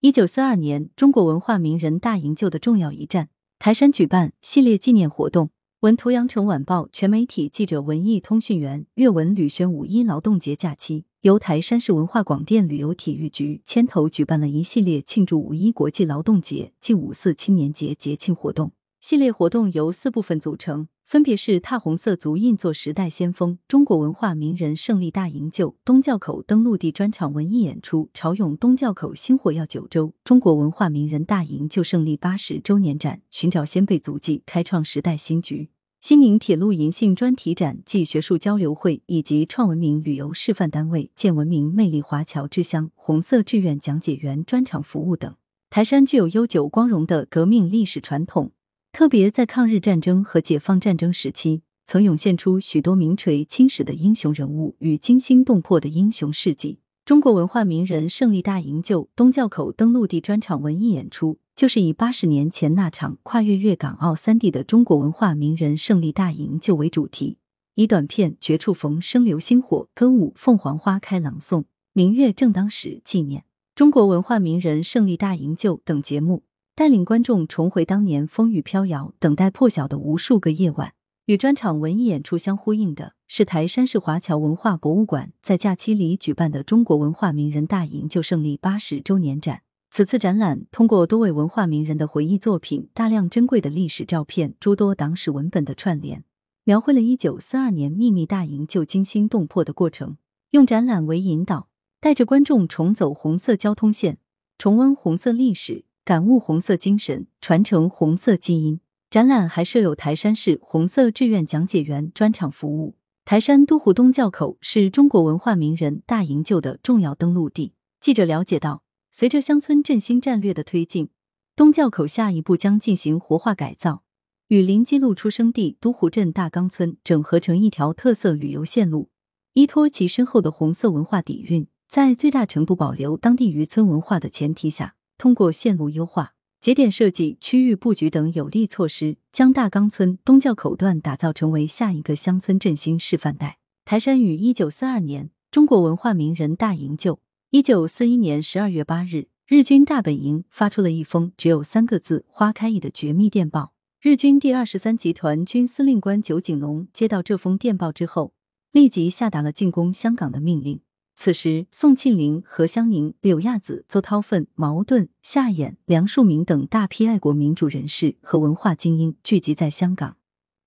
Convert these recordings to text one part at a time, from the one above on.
一九四二年，中国文化名人大营救的重要一战，台山举办系列纪念活动。文图：羊城晚报全媒体记者文艺通讯员岳文吕轩。五一劳动节假期，由台山市文化广电旅游体育局牵头举办了一系列庆祝五一国际劳动节暨五四青年节节庆活动。系列活动由四部分组成。分别是踏红色足印做时代先锋、中国文化名人胜利大营救、东教口登陆地专场文艺演出、潮涌东教口新火药九州、中国文化名人大营救胜利八十周年展、寻找先辈足迹、开创时代新局、新宁铁路银杏专题展暨学术交流会，以及创文明旅游示范单位建文明魅力华侨之乡红色志愿讲解员专场服务等。台山具有悠久光荣的革命历史传统。特别在抗日战争和解放战争时期，曾涌现出许多名垂青史的英雄人物与惊心动魄的英雄事迹。中国文化名人胜利大营救东教口登陆地专场文艺演出，就是以八十年前那场跨越粤港澳三地的中国文化名人胜利大营救为主题，以短片《绝处逢生流星火》、歌舞《凤凰花开》朗诵“明月正当时”纪念中国文化名人胜利大营救等节目。带领观众重回当年风雨飘摇、等待破晓的无数个夜晚。与专场文艺演出相呼应的是，台山市华侨文化博物馆在假期里举办的中国文化名人大营救胜利八十周年展。此次展览通过多位文化名人的回忆作品、大量珍贵的历史照片、诸多党史文本的串联，描绘了一九四二年秘密大营救惊心动魄的过程。用展览为引导，带着观众重走红色交通线，重温红色历史。感悟红色精神，传承红色基因。展览还设有台山市红色志愿讲解员专场服务。台山都湖东教口是中国文化名人大营救的重要登陆地。记者了解到，随着乡村振兴战略的推进，东教口下一步将进行活化改造，与临基路出生地都湖镇大冈村整合成一条特色旅游线路。依托其深厚的红色文化底蕴，在最大程度保留当地渔村文化的前提下。通过线路优化、节点设计、区域布局等有力措施，将大冈村东教口段打造成为下一个乡村振兴示范带。台山于一九四二年中国文化名人大营救。一九四一年十二月八日，日军大本营发出了一封只有三个字“花开”的绝密电报。日军第二十三集团军司令官酒井隆接到这封电报之后，立即下达了进攻香港的命令。此时，宋庆龄、何香凝、柳亚子、邹韬奋、茅盾、夏衍、梁漱溟等大批爱国民主人士和文化精英聚集在香港，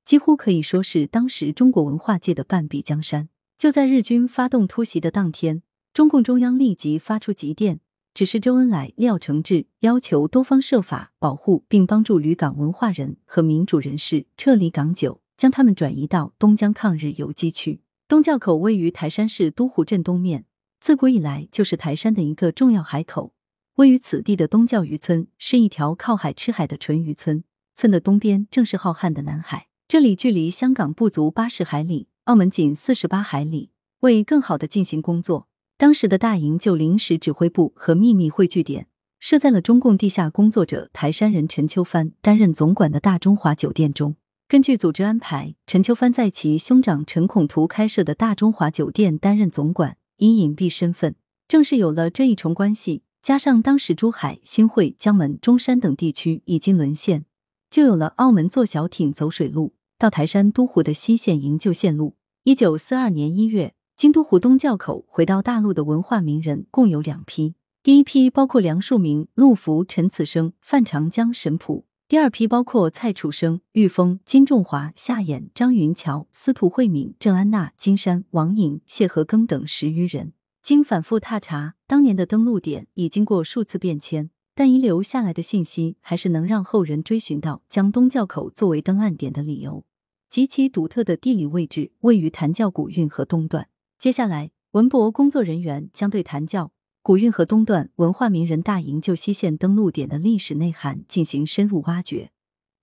几乎可以说是当时中国文化界的半壁江山。就在日军发动突袭的当天，中共中央立即发出急电，指示周恩来、廖承志，要求多方设法保护并帮助旅港文化人和民主人士撤离港九，将他们转移到东江抗日游击区。东教口位于台山市都湖镇东面，自古以来就是台山的一个重要海口。位于此地的东教渔村是一条靠海吃海的纯渔村，村的东边正是浩瀚的南海。这里距离香港不足八十海里，澳门仅四十八海里。为更好的进行工作，当时的大营就临时指挥部和秘密汇聚点设在了中共地下工作者台山人陈秋帆担任总管的大中华酒店中。根据组织安排，陈秋帆在其兄长陈孔图开设的大中华酒店担任总管，以隐蔽身份。正是有了这一重关系，加上当时珠海、新会、江门、中山等地区已经沦陷，就有了澳门坐小艇走水路到台山都湖的西线营救线路。一九四二年一月，京都湖东教口回到大陆的文化名人共有两批，第一批包括梁漱溟、陆福、陈此生、范长江、沈溥。第二批包括蔡楚生、玉峰、金仲华、夏衍、张云桥、司徒慧敏、郑安娜、金山、王颖、谢和庚等十余人。经反复踏查，当年的登陆点已经过数次变迁，但遗留下来的信息还是能让后人追寻到将东教口作为登岸点的理由及其独特的地理位置，位于谭教古运河东段。接下来，文博工作人员将对谭教。古运河东段文化名人大营救西线登陆点的历史内涵进行深入挖掘，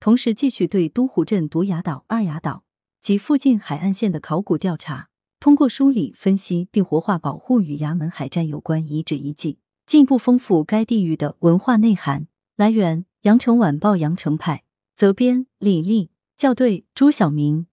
同时继续对都湖镇独崖岛、二崖岛及附近海岸线的考古调查，通过梳理、分析并活化保护与衙门海战有关遗址遗迹，进一步丰富该地域的文化内涵。来源：羊城晚报羊城派，责编：李丽，校对：朱晓明。